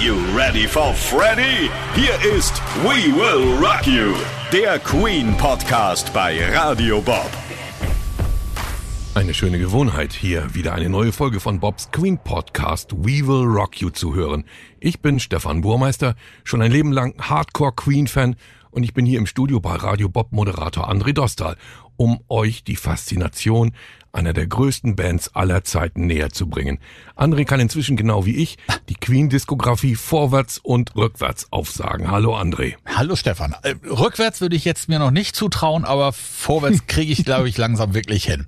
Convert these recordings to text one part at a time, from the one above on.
you ready for Freddy? Hier ist We Will Rock You, der Queen Podcast bei Radio Bob. Eine schöne Gewohnheit, hier wieder eine neue Folge von Bobs Queen Podcast We Will Rock You zu hören. Ich bin Stefan Burmeister, schon ein Leben lang Hardcore Queen Fan und ich bin hier im Studio bei Radio Bob Moderator André Dostal, um euch die Faszination einer der größten Bands aller Zeiten näher zu bringen. André kann inzwischen genau wie ich die Queen-Diskografie vorwärts und rückwärts aufsagen. Hallo André. Hallo Stefan. Äh, rückwärts würde ich jetzt mir noch nicht zutrauen, aber vorwärts kriege ich, glaube ich, langsam wirklich hin.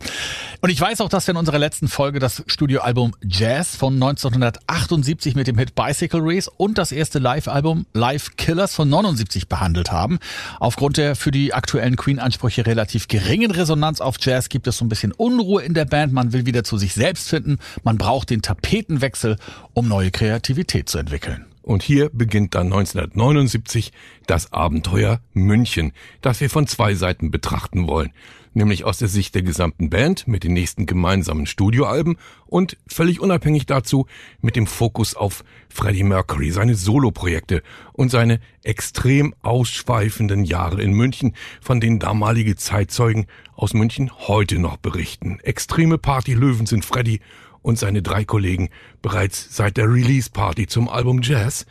Und ich weiß auch, dass wir in unserer letzten Folge das Studioalbum Jazz von 1978 mit dem Hit Bicycle Race und das erste Live-Album Live Killers von 79 behandelt haben. Aufgrund der für die aktuellen Queen-Ansprüche relativ geringen Resonanz auf Jazz gibt es so ein bisschen Unruhe in der Band. Man will wieder zu sich selbst finden. Man braucht den Tapetenwechsel, um neue Kreativität zu entwickeln. Und hier beginnt dann 1979 das Abenteuer München, das wir von zwei Seiten betrachten wollen. Nämlich aus der Sicht der gesamten Band mit den nächsten gemeinsamen Studioalben und völlig unabhängig dazu mit dem Fokus auf Freddie Mercury, seine Soloprojekte und seine extrem ausschweifenden Jahre in München, von denen damalige Zeitzeugen aus München heute noch berichten. Extreme Partylöwen sind Freddie und seine drei Kollegen bereits seit der Release-Party zum Album Jazz,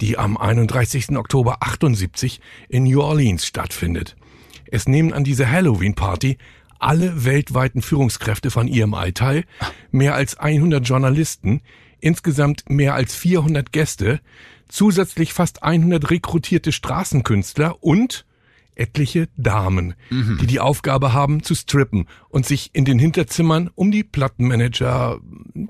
die am 31. Oktober 78 in New Orleans stattfindet. Es nehmen an dieser Halloween-Party alle weltweiten Führungskräfte von EMI teil, mehr als 100 Journalisten, insgesamt mehr als 400 Gäste, zusätzlich fast 100 rekrutierte Straßenkünstler und etliche Damen, mhm. die die Aufgabe haben zu strippen und sich in den Hinterzimmern um die Plattenmanager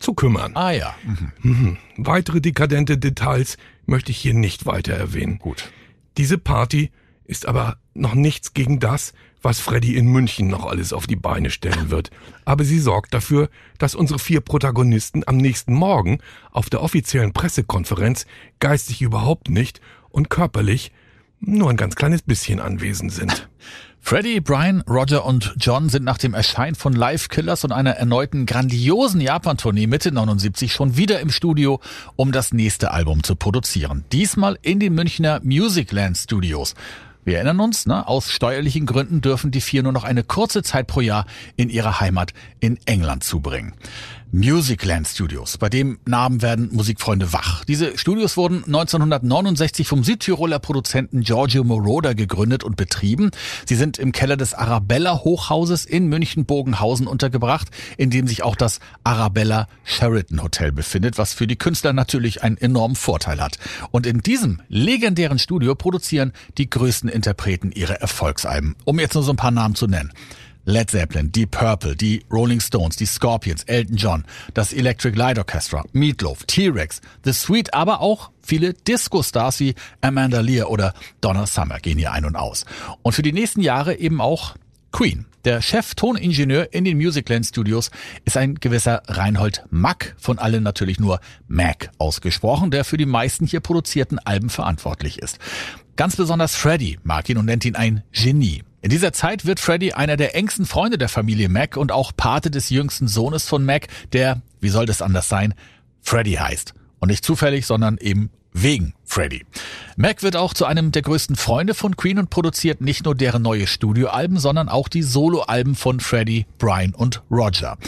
zu kümmern. Ah ja. Mhm. Mhm. Weitere dekadente Details möchte ich hier nicht weiter erwähnen. Gut. Diese Party ist aber noch nichts gegen das, was Freddy in München noch alles auf die Beine stellen wird. Aber sie sorgt dafür, dass unsere vier Protagonisten am nächsten Morgen auf der offiziellen Pressekonferenz geistig überhaupt nicht und körperlich nur ein ganz kleines bisschen anwesend sind. Freddie, Brian, Roger und John sind nach dem Erscheinen von Live Killers und einer erneuten grandiosen Japan-Tournee Mitte 79 schon wieder im Studio, um das nächste Album zu produzieren. Diesmal in den Münchner Musicland Studios. Wir erinnern uns, ne, aus steuerlichen Gründen dürfen die vier nur noch eine kurze Zeit pro Jahr in ihre Heimat in England zubringen. Musicland Studios. Bei dem Namen werden Musikfreunde wach. Diese Studios wurden 1969 vom Südtiroler Produzenten Giorgio Moroder gegründet und betrieben. Sie sind im Keller des Arabella Hochhauses in München-Bogenhausen untergebracht, in dem sich auch das Arabella Sheraton Hotel befindet, was für die Künstler natürlich einen enormen Vorteil hat. Und in diesem legendären Studio produzieren die größten Interpreten ihre Erfolgsalben. Um jetzt nur so ein paar Namen zu nennen. Led Zeppelin, Deep Purple, die Rolling Stones, die Scorpions, Elton John, das Electric Light Orchestra, Meatloaf, T-Rex, The Sweet, aber auch viele Disco-Stars wie Amanda Lear oder Donna Summer gehen hier ein und aus. Und für die nächsten Jahre eben auch Queen. Der Chef-Toningenieur in den Musicland Studios ist ein gewisser Reinhold Mack, von allen natürlich nur Mac ausgesprochen, der für die meisten hier produzierten Alben verantwortlich ist. Ganz besonders Freddy mag ihn und nennt ihn ein Genie. In dieser Zeit wird Freddy einer der engsten Freunde der Familie Mac und auch Pate des jüngsten Sohnes von Mac, der, wie soll das anders sein, Freddy heißt. Und nicht zufällig, sondern eben wegen Freddy. Mac wird auch zu einem der größten Freunde von Queen und produziert nicht nur deren neue Studioalben, sondern auch die Soloalben von Freddy, Brian und Roger.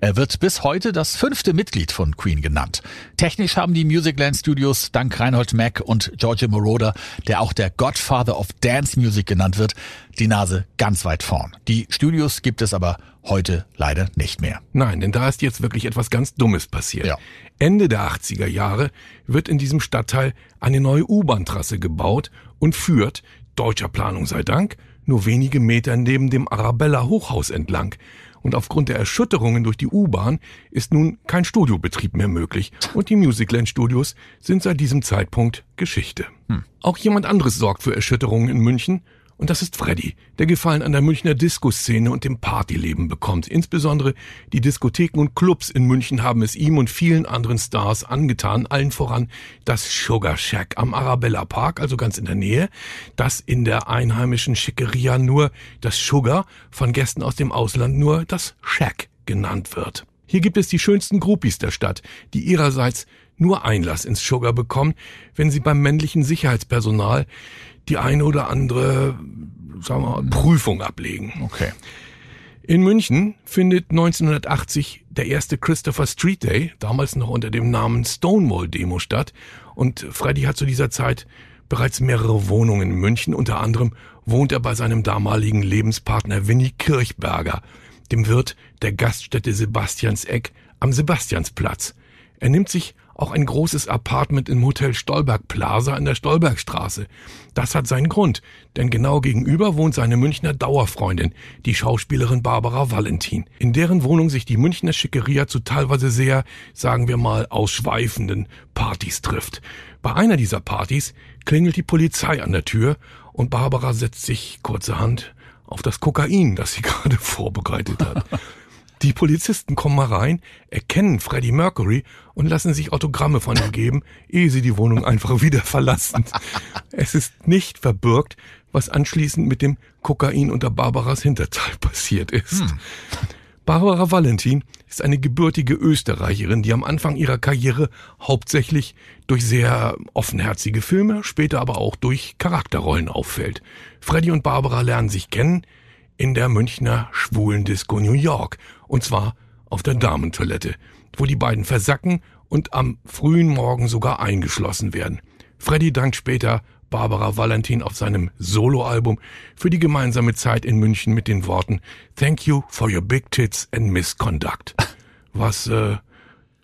Er wird bis heute das fünfte Mitglied von Queen genannt. Technisch haben die Musicland Studios dank Reinhold Mack und Giorgio Moroder, der auch der Godfather of Dance Music genannt wird, die Nase ganz weit vorn. Die Studios gibt es aber heute leider nicht mehr. Nein, denn da ist jetzt wirklich etwas ganz Dummes passiert. Ja. Ende der 80er Jahre wird in diesem Stadtteil eine neue U-Bahn-Trasse gebaut und führt, deutscher Planung sei Dank, nur wenige Meter neben dem Arabella Hochhaus entlang und aufgrund der Erschütterungen durch die U-Bahn ist nun kein Studiobetrieb mehr möglich und die Musicland Studios sind seit diesem Zeitpunkt Geschichte. Hm. Auch jemand anderes sorgt für Erschütterungen in München und das ist Freddy, der Gefallen an der Münchner Disco-Szene und dem Partyleben bekommt. Insbesondere die Diskotheken und Clubs in München haben es ihm und vielen anderen Stars angetan, allen voran das Sugar Shack am Arabella Park, also ganz in der Nähe, das in der einheimischen Schickeria nur das Sugar, von Gästen aus dem Ausland nur das Shack genannt wird. Hier gibt es die schönsten Groupies der Stadt, die ihrerseits nur Einlass ins Sugar bekommen, wenn sie beim männlichen Sicherheitspersonal die eine oder andere, sagen wir mal, Prüfung ablegen. Okay. In München findet 1980 der erste Christopher Street Day, damals noch unter dem Namen Stonewall Demo statt. Und Freddy hat zu dieser Zeit bereits mehrere Wohnungen in München. Unter anderem wohnt er bei seinem damaligen Lebenspartner Winnie Kirchberger, dem Wirt der Gaststätte Sebastianseck am Sebastiansplatz. Er nimmt sich auch ein großes Apartment im Hotel Stolberg Plaza in der Stolbergstraße. Das hat seinen Grund, denn genau gegenüber wohnt seine Münchner Dauerfreundin, die Schauspielerin Barbara Valentin, in deren Wohnung sich die Münchner Schickeria zu teilweise sehr, sagen wir mal, ausschweifenden Partys trifft. Bei einer dieser Partys klingelt die Polizei an der Tür und Barbara setzt sich kurzerhand auf das Kokain, das sie gerade vorbereitet hat. Die Polizisten kommen mal rein, erkennen Freddie Mercury und lassen sich Autogramme von ihm geben, ehe sie die Wohnung einfach wieder verlassen. Es ist nicht verbürgt, was anschließend mit dem Kokain unter Barbaras Hinterteil passiert ist. Hm. Barbara Valentin ist eine gebürtige Österreicherin, die am Anfang ihrer Karriere hauptsächlich durch sehr offenherzige Filme, später aber auch durch Charakterrollen auffällt. Freddie und Barbara lernen sich kennen in der Münchner Schwulendisco New York und zwar auf der Damentoilette, wo die beiden versacken und am frühen Morgen sogar eingeschlossen werden. Freddy dankt später Barbara Valentin auf seinem Soloalbum für die gemeinsame Zeit in München mit den Worten Thank you for your big tits and misconduct. Was äh,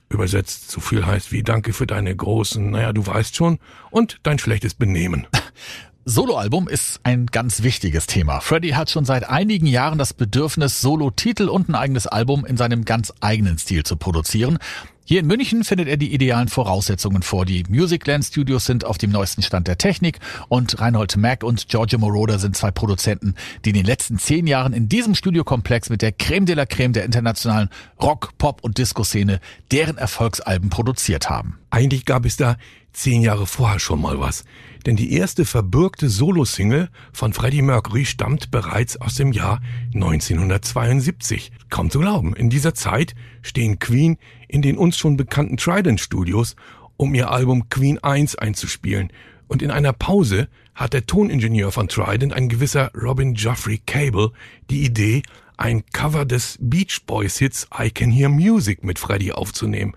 übersetzt so viel heißt wie Danke für deine großen, naja, du weißt schon, und dein schlechtes Benehmen. Soloalbum ist ein ganz wichtiges Thema. Freddy hat schon seit einigen Jahren das Bedürfnis, Solo-Titel und ein eigenes Album in seinem ganz eigenen Stil zu produzieren. Hier in München findet er die idealen Voraussetzungen vor. Die Musicland Studios sind auf dem neuesten Stand der Technik und Reinhold Mack und Giorgio Moroder sind zwei Produzenten, die in den letzten zehn Jahren in diesem Studiokomplex mit der Creme de la Creme der internationalen Rock, Pop und Disco-Szene deren Erfolgsalben produziert haben. Eigentlich gab es da zehn Jahre vorher schon mal was. Denn die erste verbürgte Solo-Single von Freddie Mercury stammt bereits aus dem Jahr 1972. Kaum zu glauben, in dieser Zeit stehen Queen in den uns schon bekannten Trident Studios, um ihr Album Queen 1 einzuspielen. Und in einer Pause hat der Toningenieur von Trident, ein gewisser Robin Geoffrey Cable, die Idee, ein Cover des Beach Boys Hits I Can Hear Music mit Freddie aufzunehmen.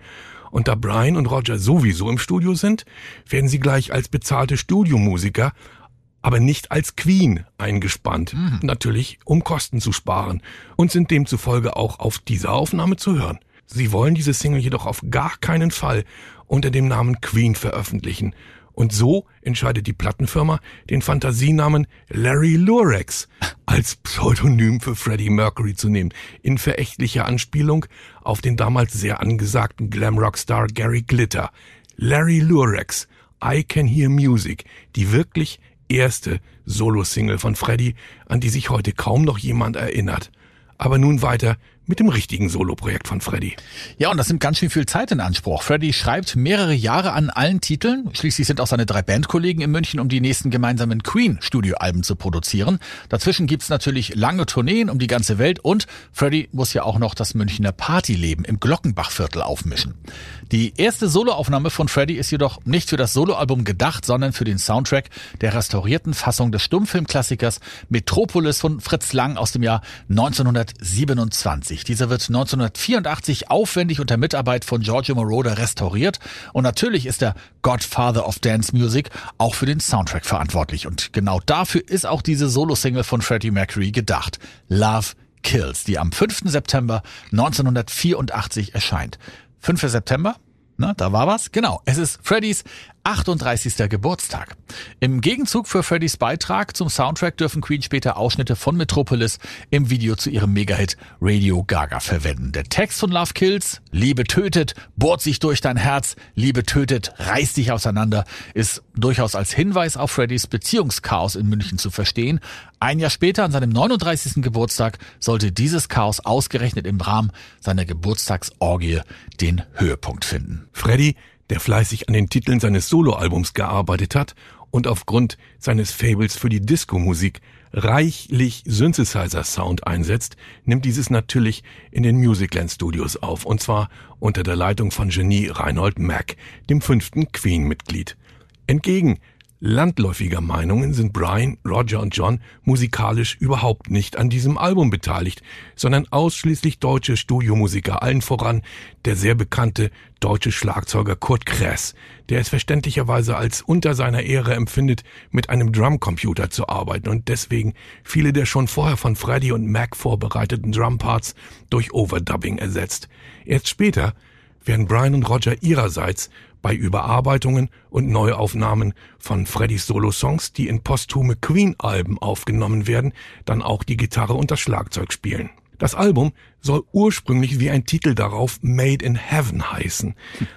Und da Brian und Roger sowieso im Studio sind, werden sie gleich als bezahlte Studiomusiker, aber nicht als Queen eingespannt. Mhm. Natürlich, um Kosten zu sparen und sind demzufolge auch auf dieser Aufnahme zu hören. Sie wollen diese Single jedoch auf gar keinen Fall unter dem Namen Queen veröffentlichen und so entscheidet die Plattenfirma, den Fantasienamen Larry Lurex als Pseudonym für Freddie Mercury zu nehmen, in verächtlicher Anspielung auf den damals sehr angesagten Glamrock-Star Gary Glitter. Larry Lurex, I Can Hear Music, die wirklich erste Solo-Single von Freddie, an die sich heute kaum noch jemand erinnert. Aber nun weiter mit dem richtigen Soloprojekt von Freddy. Ja, und das nimmt ganz schön viel Zeit in Anspruch. Freddy schreibt mehrere Jahre an allen Titeln. Schließlich sind auch seine drei Bandkollegen in München, um die nächsten gemeinsamen Queen-Studioalben zu produzieren. Dazwischen gibt's natürlich lange Tourneen um die ganze Welt und Freddy muss ja auch noch das Münchner Partyleben im Glockenbachviertel aufmischen. Die erste Soloaufnahme von Freddy ist jedoch nicht für das Soloalbum gedacht, sondern für den Soundtrack der restaurierten Fassung des Stummfilmklassikers Metropolis von Fritz Lang aus dem Jahr 1927. 1980. Dieser wird 1984 aufwendig unter Mitarbeit von Giorgio Moroder restauriert und natürlich ist der Godfather of Dance Music auch für den Soundtrack verantwortlich und genau dafür ist auch diese Solo-Single von Freddie Mercury gedacht. Love Kills, die am 5. September 1984 erscheint. 5. September? Na, da war was? Genau. Es ist Freddys 38. Geburtstag. Im Gegenzug für Freddys Beitrag zum Soundtrack dürfen Queen später Ausschnitte von Metropolis im Video zu ihrem Megahit Radio Gaga verwenden. Der Text von Love Kills, Liebe tötet, bohrt sich durch dein Herz, Liebe tötet, reißt dich auseinander, ist durchaus als Hinweis auf Freddys Beziehungschaos in München zu verstehen. Ein Jahr später, an seinem 39. Geburtstag, sollte dieses Chaos ausgerechnet im Rahmen seiner Geburtstagsorgie den Höhepunkt finden. Freddy der fleißig an den Titeln seines Soloalbums gearbeitet hat und aufgrund seines Fables für die Disco-Musik reichlich Synthesizer-Sound einsetzt, nimmt dieses natürlich in den Musicland Studios auf, und zwar unter der Leitung von Genie Reinhold Mack, dem fünften Queen-Mitglied. Entgegen landläufiger Meinungen sind Brian, Roger und John musikalisch überhaupt nicht an diesem Album beteiligt, sondern ausschließlich deutsche Studiomusiker, allen voran der sehr bekannte deutsche Schlagzeuger Kurt Kress, der es verständlicherweise als unter seiner Ehre empfindet, mit einem Drumcomputer zu arbeiten und deswegen viele der schon vorher von Freddy und Mac vorbereiteten Drumparts durch Overdubbing ersetzt. Erst später werden Brian und Roger ihrerseits bei Überarbeitungen und Neuaufnahmen von Freddys Solo-Songs, die in posthume Queen-Alben aufgenommen werden, dann auch die Gitarre und das Schlagzeug spielen. Das Album soll ursprünglich wie ein Titel darauf Made in Heaven heißen,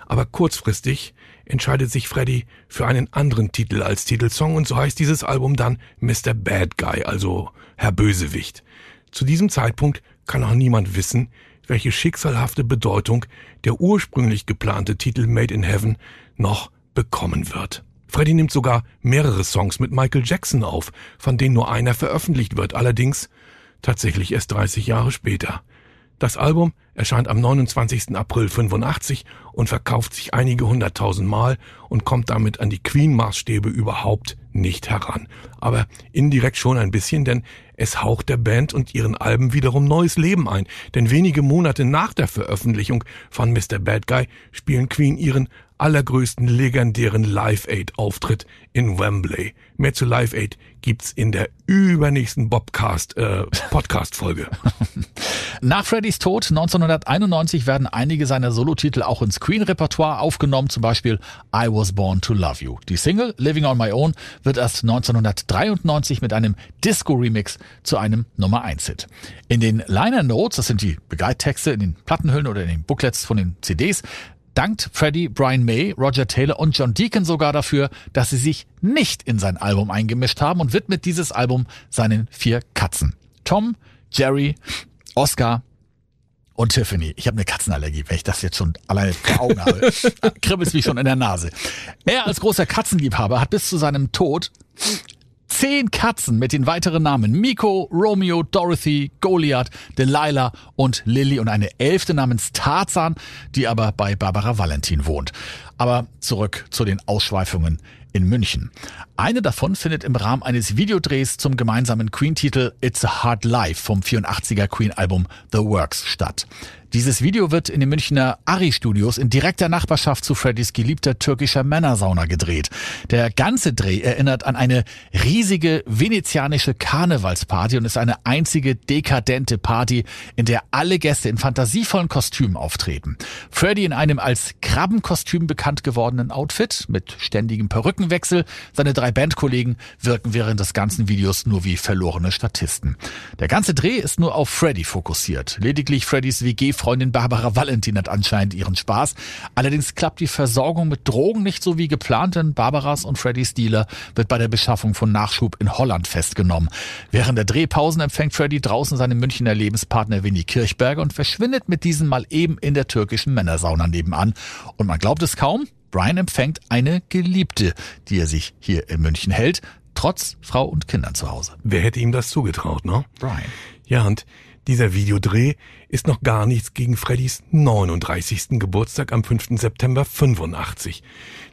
aber kurzfristig entscheidet sich Freddy für einen anderen Titel als Titelsong und so heißt dieses Album dann Mr. Bad Guy, also Herr Bösewicht. Zu diesem Zeitpunkt kann auch niemand wissen, welche schicksalhafte Bedeutung der ursprünglich geplante Titel Made in Heaven noch bekommen wird. Freddy nimmt sogar mehrere Songs mit Michael Jackson auf, von denen nur einer veröffentlicht wird, allerdings tatsächlich erst 30 Jahre später. Das Album erscheint am 29. April 85 und verkauft sich einige hunderttausend Mal und kommt damit an die Queen-Maßstäbe überhaupt nicht heran. Aber indirekt schon ein bisschen, denn es haucht der Band und ihren Alben wiederum neues Leben ein. Denn wenige Monate nach der Veröffentlichung von Mr. Bad Guy spielen Queen ihren allergrößten legendären Live Aid Auftritt in Wembley. Mehr zu Live Aid gibt's in der übernächsten Bobcast äh, Podcast Folge. Nach Freddys Tod 1991 werden einige seiner Solotitel auch ins Queen-Repertoire aufgenommen, zum Beispiel I Was Born to Love You. Die Single Living on My Own wird erst 1993 mit einem Disco-Remix zu einem Nummer 1-Hit. In den Liner Notes, das sind die Begleittexte in den Plattenhüllen oder in den Booklets von den CDs, dankt Freddie, Brian May, Roger Taylor und John Deacon sogar dafür, dass sie sich nicht in sein Album eingemischt haben und widmet dieses Album seinen vier Katzen. Tom, Jerry, Oscar und Tiffany. Ich habe eine Katzenallergie, wenn ich das jetzt schon alleine vor Augen habe. Kribbelt mich schon in der Nase. Er als großer Katzenliebhaber hat bis zu seinem Tod zehn Katzen mit den weiteren Namen Miko, Romeo, Dorothy, Goliath, Delilah und Lily und eine elfte namens Tarzan, die aber bei Barbara Valentin wohnt. Aber zurück zu den Ausschweifungen in München. Eine davon findet im Rahmen eines Videodrehs zum gemeinsamen Queen-Titel It's a Hard Life vom 84er Queen-Album The Works statt. Dieses Video wird in den Münchner Ari-Studios in direkter Nachbarschaft zu Freddys geliebter türkischer Männersauna gedreht. Der ganze Dreh erinnert an eine riesige venezianische Karnevalsparty und ist eine einzige dekadente Party, in der alle Gäste in fantasievollen Kostümen auftreten. Freddy in einem als Krabbenkostüm bekannt gewordenen Outfit mit ständigem Perückenwechsel. Seine drei Bandkollegen wirken während des ganzen Videos nur wie verlorene Statisten. Der ganze Dreh ist nur auf Freddy fokussiert. Lediglich Freddys WG Freundin Barbara Valentin hat anscheinend ihren Spaß. Allerdings klappt die Versorgung mit Drogen nicht so wie geplant, denn Barbaras und Freddys Dealer wird bei der Beschaffung von Nachschub in Holland festgenommen. Während der Drehpausen empfängt Freddy draußen seinen Münchner Lebenspartner Winnie Kirchberger und verschwindet mit diesem mal eben in der türkischen Männersauna nebenan. Und man glaubt es kaum, Brian empfängt eine Geliebte, die er sich hier in München hält, trotz Frau und Kindern zu Hause. Wer hätte ihm das zugetraut, ne? Brian. Ja, und dieser Videodreh ist noch gar nichts gegen Freddys 39. Geburtstag am 5. September 85.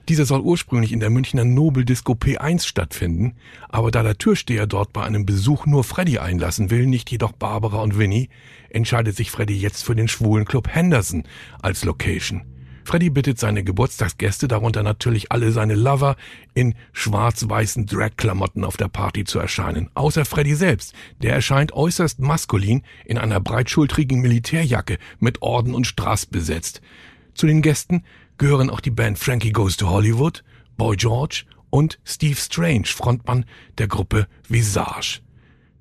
Dieser soll ursprünglich in der Münchner Nobel Disco P1 stattfinden, aber da der Türsteher dort bei einem Besuch nur Freddy einlassen will, nicht jedoch Barbara und Winnie, entscheidet sich Freddy jetzt für den schwulen Club Henderson als Location. Freddy bittet seine Geburtstagsgäste, darunter natürlich alle seine Lover, in schwarz-weißen Drag-Klamotten auf der Party zu erscheinen. Außer Freddy selbst. Der erscheint äußerst maskulin in einer breitschultrigen Militärjacke mit Orden und Strass besetzt. Zu den Gästen gehören auch die Band Frankie Goes to Hollywood, Boy George und Steve Strange, Frontmann der Gruppe Visage.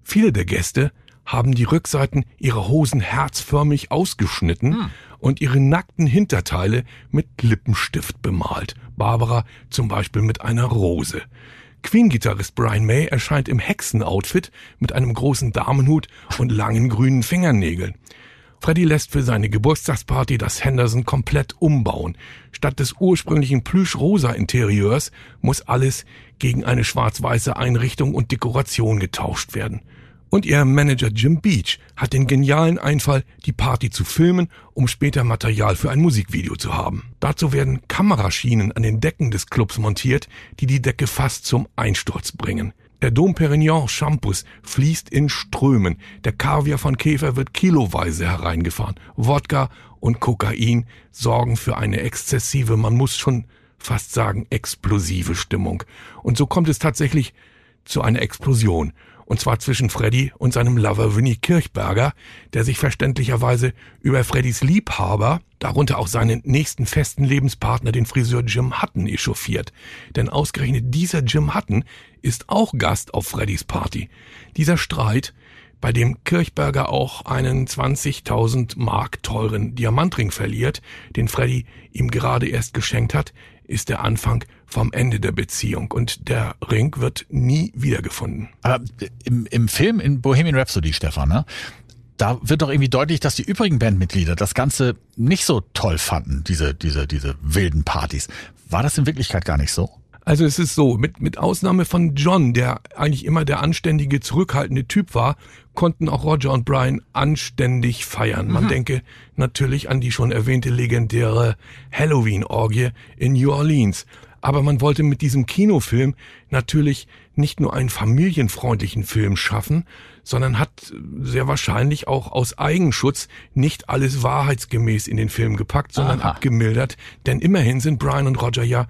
Viele der Gäste haben die Rückseiten ihrer Hosen herzförmig ausgeschnitten hm. Und ihre nackten Hinterteile mit Lippenstift bemalt. Barbara zum Beispiel mit einer Rose. Queen-Gitarrist Brian May erscheint im Hexen-Outfit mit einem großen Damenhut und langen grünen Fingernägeln. Freddy lässt für seine Geburtstagsparty das Henderson komplett umbauen. Statt des ursprünglichen plüschrosa Interieurs muss alles gegen eine schwarz-weiße Einrichtung und Dekoration getauscht werden. Und ihr Manager Jim Beach hat den genialen Einfall, die Party zu filmen, um später Material für ein Musikvideo zu haben. Dazu werden Kameraschienen an den Decken des Clubs montiert, die die Decke fast zum Einsturz bringen. Der Dom Perignon Shampoos fließt in Strömen. Der Kaviar von Käfer wird kiloweise hereingefahren. Wodka und Kokain sorgen für eine exzessive, man muss schon fast sagen, explosive Stimmung. Und so kommt es tatsächlich zu einer Explosion. Und zwar zwischen Freddy und seinem Lover Winnie Kirchberger, der sich verständlicherweise über Freddys Liebhaber, darunter auch seinen nächsten festen Lebenspartner, den Friseur Jim Hutton, echauffiert. Denn ausgerechnet dieser Jim Hutton ist auch Gast auf Freddys Party. Dieser Streit, bei dem Kirchberger auch einen 20.000 Mark teuren Diamantring verliert, den Freddy ihm gerade erst geschenkt hat, ist der Anfang vom Ende der Beziehung und der Ring wird nie wiedergefunden. Aber im, im Film in Bohemian Rhapsody, Stefan, ne? Da wird doch irgendwie deutlich, dass die übrigen Bandmitglieder das Ganze nicht so toll fanden, diese, diese, diese wilden Partys. War das in Wirklichkeit gar nicht so? Also es ist so, mit, mit Ausnahme von John, der eigentlich immer der anständige, zurückhaltende Typ war, konnten auch Roger und Brian anständig feiern. Man mhm. denke natürlich an die schon erwähnte legendäre Halloween-Orgie in New Orleans. Aber man wollte mit diesem Kinofilm natürlich nicht nur einen familienfreundlichen Film schaffen, sondern hat sehr wahrscheinlich auch aus Eigenschutz nicht alles wahrheitsgemäß in den Film gepackt, sondern Aha. abgemildert. Denn immerhin sind Brian und Roger ja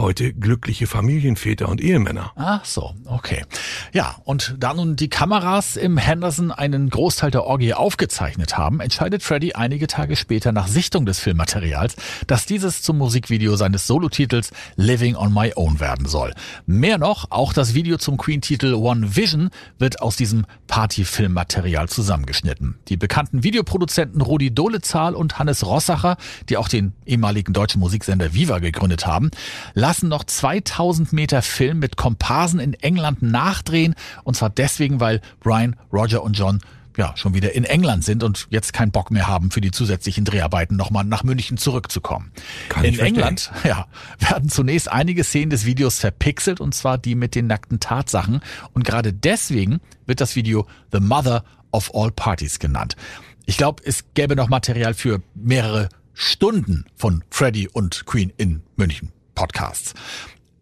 heute glückliche Familienväter und Ehemänner. Ach so, okay. Ja, und da nun die Kameras im Henderson einen Großteil der Orgie aufgezeichnet haben, entscheidet Freddy einige Tage später nach Sichtung des Filmmaterials, dass dieses zum Musikvideo seines Solotitels Living on My Own werden soll. Mehr noch, auch das Video zum Queen-Titel One Vision wird aus diesem Party-Filmmaterial zusammengeschnitten. Die bekannten Videoproduzenten Rudi Dolezahl und Hannes Rossacher, die auch den ehemaligen deutschen Musiksender Viva gegründet haben, lassen noch 2000 Meter Film mit Komparsen in England nachdrehen. Und zwar deswegen, weil Brian, Roger und John ja, schon wieder in England sind und jetzt keinen Bock mehr haben, für die zusätzlichen Dreharbeiten nochmal nach München zurückzukommen. Kann in England, ja, werden zunächst einige Szenen des Videos verpixelt und zwar die mit den nackten Tatsachen. Und gerade deswegen wird das Video The Mother of All Parties genannt. Ich glaube, es gäbe noch Material für mehrere Stunden von Freddy und Queen in München. Podcasts.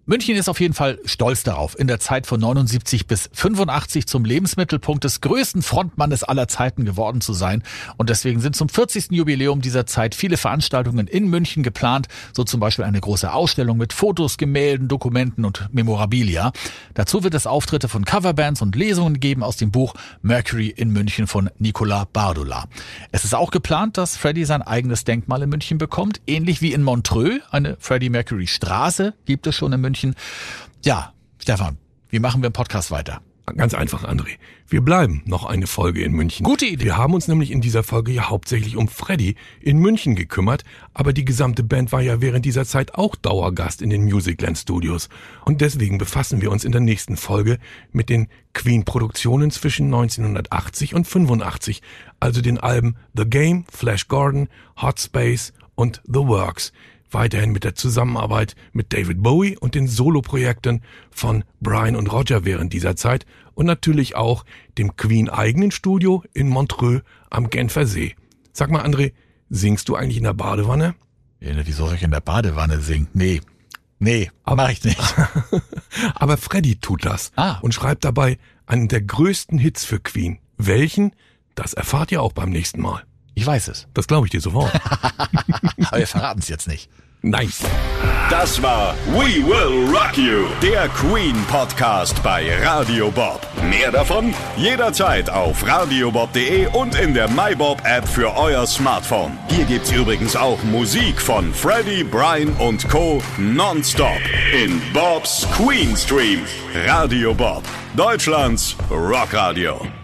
München ist auf jeden Fall stolz darauf, in der Zeit von 79 bis 85 zum Lebensmittelpunkt des größten Frontmannes aller Zeiten geworden zu sein. Und deswegen sind zum 40. Jubiläum dieser Zeit viele Veranstaltungen in München geplant, so zum Beispiel eine große Ausstellung mit Fotos, Gemälden, Dokumenten und Memorabilia. Dazu wird es Auftritte von Coverbands und Lesungen geben aus dem Buch Mercury in München von Nicola Bardula. Es ist auch geplant, dass Freddie sein eigenes Denkmal in München bekommt, ähnlich wie in Montreux. Eine Freddie Mercury Straße gibt es schon in München. München. Ja, Stefan, wie machen wir im Podcast weiter? Ganz einfach, André. Wir bleiben noch eine Folge in München. Gute Idee. Wir haben uns nämlich in dieser Folge ja hauptsächlich um Freddy in München gekümmert, aber die gesamte Band war ja während dieser Zeit auch Dauergast in den Musicland Studios. Und deswegen befassen wir uns in der nächsten Folge mit den Queen-Produktionen zwischen 1980 und 85, also den Alben The Game, Flash Gordon, Hot Space und The Works weiterhin mit der Zusammenarbeit mit David Bowie und den Soloprojekten von Brian und Roger während dieser Zeit und natürlich auch dem Queen eigenen Studio in Montreux am Genfer See. Sag mal, André, singst du eigentlich in der Badewanne? Ja, wieso soll ich in der Badewanne singen? Nee. Nee, aber mach ich nicht. aber Freddy tut das ah. und schreibt dabei einen der größten Hits für Queen. Welchen? Das erfahrt ihr auch beim nächsten Mal. Ich weiß es. Das glaube ich dir sofort. Aber wir verraten es jetzt nicht. Nein. Das war We Will Rock You, der Queen Podcast bei Radio Bob. Mehr davon jederzeit auf radiobob.de und in der MyBob App für euer Smartphone. Hier gibt's übrigens auch Musik von Freddie, Brian und Co. nonstop in Bobs Queen Stream. Radio Bob, Deutschlands Rockradio.